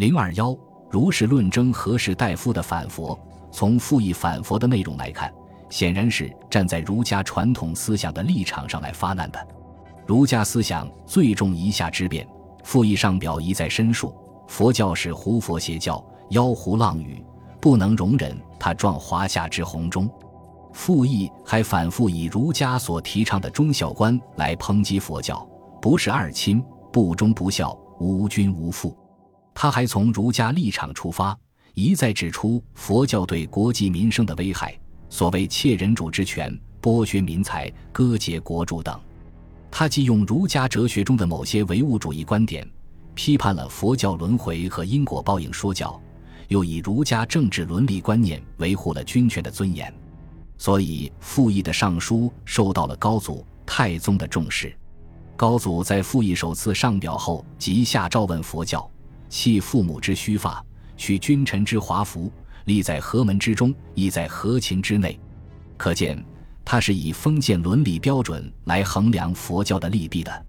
零二幺，如是论争何氏大夫的反佛。从复议反佛的内容来看，显然是站在儒家传统思想的立场上来发难的。儒家思想最重一下之辩，复议上表一再申述：佛教是胡佛邪教，妖狐浪语，不能容忍他撞华夏之洪钟。复议还反复以儒家所提倡的忠孝观来抨击佛教，不是二亲，不忠不孝，无君无父。他还从儒家立场出发，一再指出佛教对国计民生的危害，所谓窃人主之权、剥削民财、割截国主等。他既用儒家哲学中的某些唯物主义观点，批判了佛教轮回和因果报应说教，又以儒家政治伦理观念维护了君权的尊严，所以复议的上书受到了高祖、太宗的重视。高祖在复议首次上表后，即下诏问佛教。弃父母之须发，取君臣之华服，立在何门之中，亦在何情之内？可见，他是以封建伦理标准来衡量佛教的利弊的。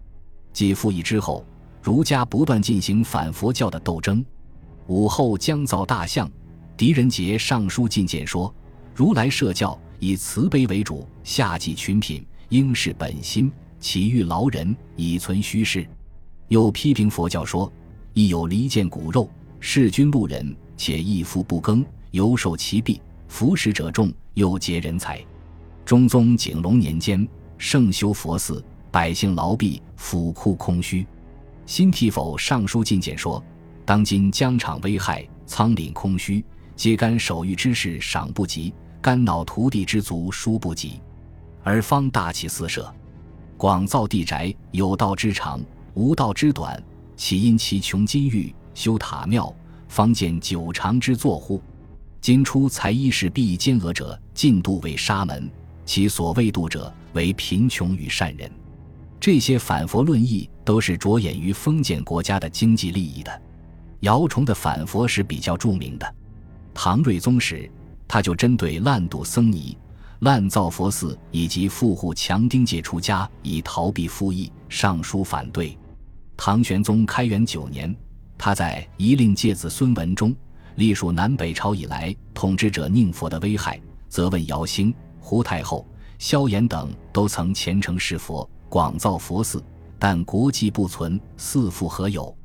继复议之后，儒家不断进行反佛教的斗争。武后将造大象，狄仁杰上书进谏说：“如来设教以慈悲为主，下济群品，应是本心，岂欲劳人以存虚事？”又批评佛教说。亦有离间骨肉，弑君路人，且一夫不耕，犹受其弊，服食者众，又劫人财。中宗景龙年间，盛修佛寺，百姓劳弊，府库空虚。新替否上书进谏说：当今疆场危害，仓廪空虚，皆干守御之事赏不及，干恼土地之足殊不及，而方大起四舍，广造地宅，有道之长，无道之短。岂因其穷金玉修塔庙，方见九长之作乎？今出才衣饰必奸恶者，尽度为沙门；其所谓度者，为贫穷与善人。这些反佛论议都是着眼于封建国家的经济利益的。姚崇的反佛是比较著名的。唐睿宗时，他就针对滥赌僧尼、滥造佛寺以及富户强丁界出家以逃避赋役，上书反对。唐玄宗开元九年，他在《遗令诫子孙文》中隶属南北朝以来统治者宁佛的危害，责问姚兴、胡太后、萧衍等都曾虔诚侍佛，广造佛寺，但国迹不存，四父何有？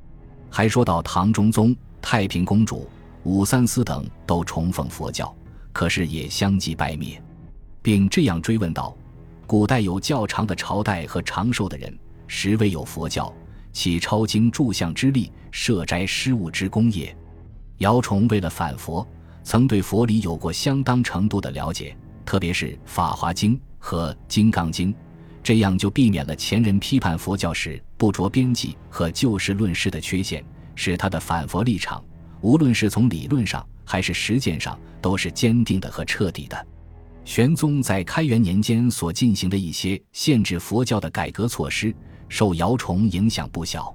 还说到唐中宗、太平公主、武三思等都崇奉佛教，可是也相继败灭，并这样追问道：古代有较长的朝代和长寿的人，实未有佛教。起超经诸相之力，设斋施物之功也。姚崇为了反佛，曾对佛理有过相当程度的了解，特别是《法华经》和《金刚经》，这样就避免了前人批判佛教时不着边际和就事论事的缺陷，使他的反佛立场，无论是从理论上还是实践上，都是坚定的和彻底的。玄宗在开元年间所进行的一些限制佛教的改革措施。受姚崇影响不小，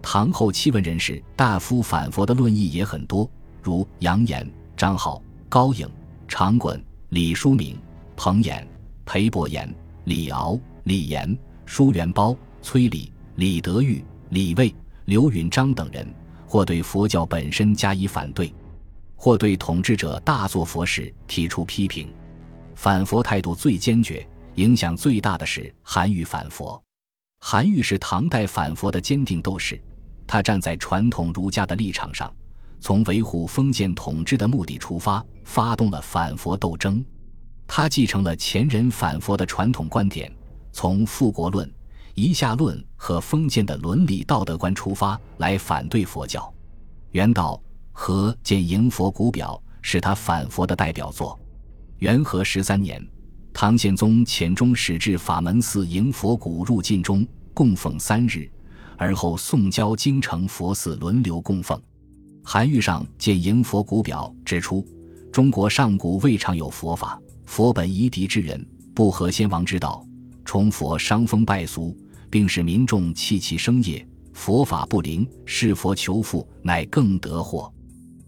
唐后期文人士大夫反佛的论议也很多，如杨炎、张浩、高颖、常衮、李叔明、彭衍、裴伯言、李敖、李炎、舒元褒、崔礼、李德裕、李卫、刘允章等人，或对佛教本身加以反对，或对统治者大做佛事提出批评。反佛态度最坚决、影响最大的是韩愈反佛。韩愈是唐代反佛的坚定斗士，他站在传统儒家的立场上，从维护封建统治的目的出发，发动了反佛斗争。他继承了前人反佛的传统观点，从复国论、夷夏论和封建的伦理道德观出发来反对佛教。元道和《见迎佛古表》是他反佛的代表作。元和十三年。唐宪宗遣中使至法门寺迎佛骨入晋中，供奉三日，而后送交京城佛寺轮流供奉。韩愈上见迎佛骨表指出，中国上古未尝有佛法，佛本夷狄之人，不合先王之道，崇佛伤风败俗，并使民众弃其生业，佛法不灵，是佛求富，乃更得祸。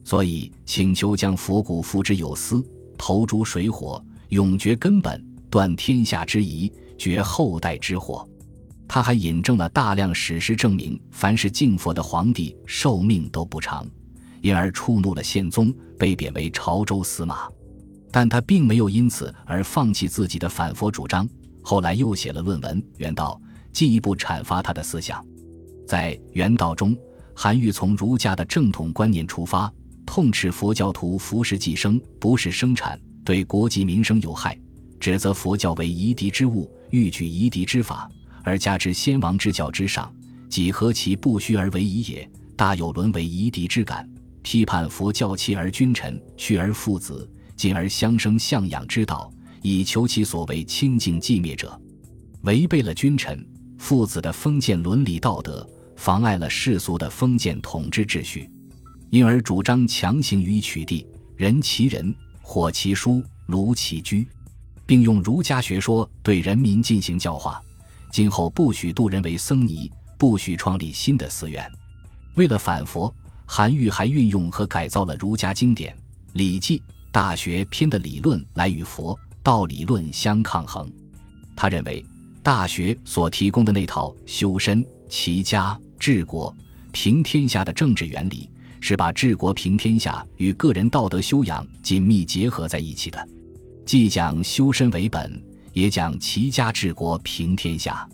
所以请求将佛骨付之有司，投诸水火。永绝根本，断天下之疑，绝后代之祸。他还引证了大量史实，证明凡是敬佛的皇帝寿命都不长，因而触怒了宪宗，被贬为潮州司马。但他并没有因此而放弃自己的反佛主张，后来又写了论文《原道》，进一步阐发他的思想。在《原道》中，韩愈从儒家的正统观念出发，痛斥佛教徒服食寄生，不是生产，对国计民生有害，指责佛教为夷狄之物，欲举夷狄之法，而加之先王之教之上，几何其不虚而为夷也？大有沦为夷狄之感。批判佛教弃而君臣，去而父子。进而相生相养之道，以求其所谓清净寂灭者，违背了君臣父子的封建伦理道德，妨碍了世俗的封建统治秩序，因而主张强行予以取缔，人其人，火其书，炉其居，并用儒家学说对人民进行教化。今后不许度人为僧尼，不许创立新的寺院。为了反佛，韩愈还运用和改造了儒家经典《礼记》。大学篇的理论来与佛道理论相抗衡。他认为，大学所提供的那套修身、齐家、治国、平天下的政治原理，是把治国平天下与个人道德修养紧密结合在一起的，既讲修身为本，也讲齐家治国平天下。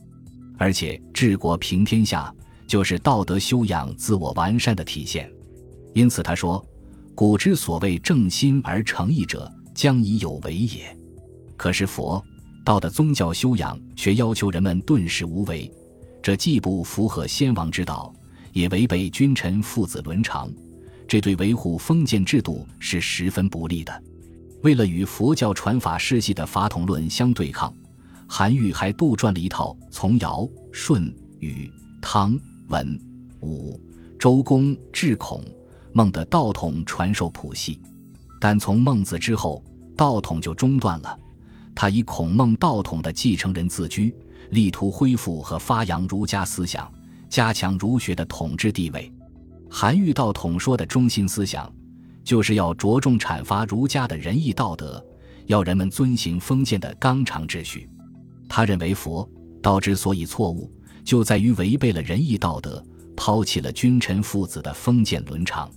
而且，治国平天下就是道德修养自我完善的体现。因此，他说。古之所谓正心而诚意者，将以有为也。可是佛道的宗教修养却要求人们顿时无为，这既不符合先王之道，也违背君臣父子伦常，这对维护封建制度是十分不利的。为了与佛教传法世系的法统论相对抗，韩愈还杜撰了一套从尧、舜、禹、汤、文、武、周公至孔。孟的道统传授谱系，但从孟子之后，道统就中断了。他以孔孟道统的继承人自居，力图恢复和发扬儒家思想，加强儒学的统治地位。韩愈道统说的中心思想，就是要着重阐发儒家的仁义道德，要人们遵行封建的纲常秩序。他认为佛道之所以错误，就在于违背了仁义道德，抛弃了君臣父子的封建伦常。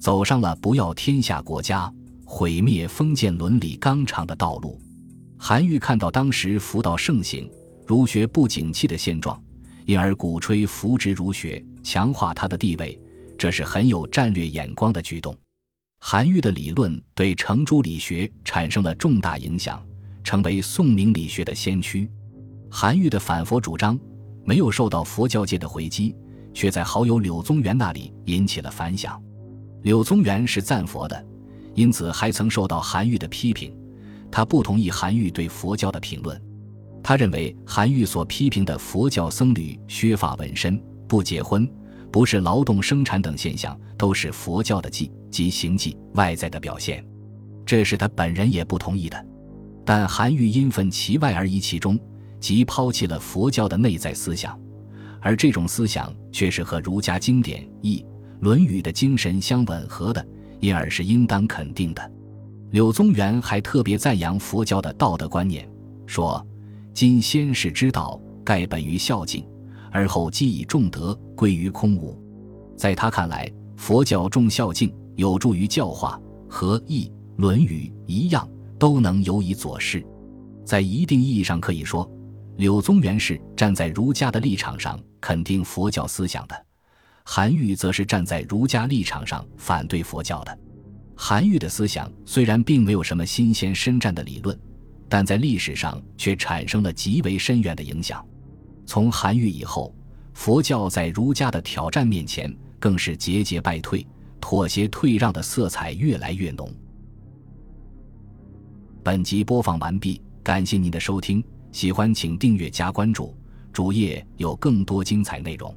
走上了不要天下国家、毁灭封建伦理纲常的道路。韩愈看到当时佛道盛行、儒学不景气的现状，因而鼓吹扶植儒学，强化他的地位，这是很有战略眼光的举动。韩愈的理论对程朱理学产生了重大影响，成为宋明理学的先驱。韩愈的反佛主张没有受到佛教界的回击，却在好友柳宗元那里引起了反响。柳宗元是赞佛的，因此还曾受到韩愈的批评。他不同意韩愈对佛教的评论，他认为韩愈所批评的佛教僧侣削发纹身、不结婚、不是劳动生产等现象，都是佛教的迹及行迹外在的表现，这是他本人也不同意的。但韩愈因愤其外而移其中，即抛弃了佛教的内在思想，而这种思想却是和儒家经典义。《论语》的精神相吻合的，因而是应当肯定的。柳宗元还特别赞扬佛教的道德观念，说：“今先世之道，盖本于孝敬，而后积以重德，归于空无。”在他看来，佛教重孝敬，有助于教化，和《易》《论语》一样，都能有以佐事。在一定意义上可以说，柳宗元是站在儒家的立场上肯定佛教思想的。韩愈则是站在儒家立场上反对佛教的。韩愈的思想虽然并没有什么新鲜深湛的理论，但在历史上却产生了极为深远的影响。从韩愈以后，佛教在儒家的挑战面前更是节节败退，妥协退让的色彩越来越浓。本集播放完毕，感谢您的收听，喜欢请订阅加关注，主页有更多精彩内容。